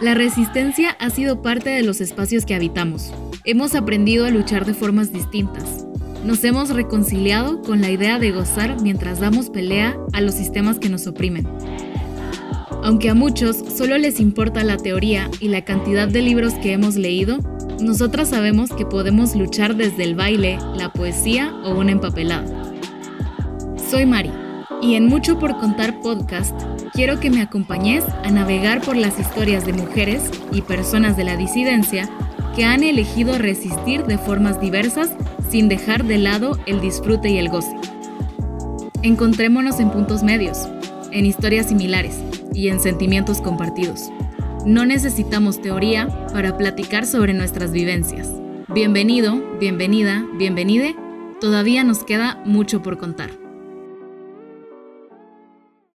La resistencia ha sido parte de los espacios que habitamos. Hemos aprendido a luchar de formas distintas. Nos hemos reconciliado con la idea de gozar mientras damos pelea a los sistemas que nos oprimen. Aunque a muchos solo les importa la teoría y la cantidad de libros que hemos leído, nosotras sabemos que podemos luchar desde el baile, la poesía o una empapelada. Soy Mari y en Mucho por Contar podcast quiero que me acompañes a navegar por las historias de mujeres y personas de la disidencia que han elegido resistir de formas diversas sin dejar de lado el disfrute y el goce. Encontrémonos en puntos medios, en historias similares y en sentimientos compartidos. No necesitamos teoría para platicar sobre nuestras vivencias. Bienvenido, bienvenida, bienvenide. Todavía nos queda mucho por contar.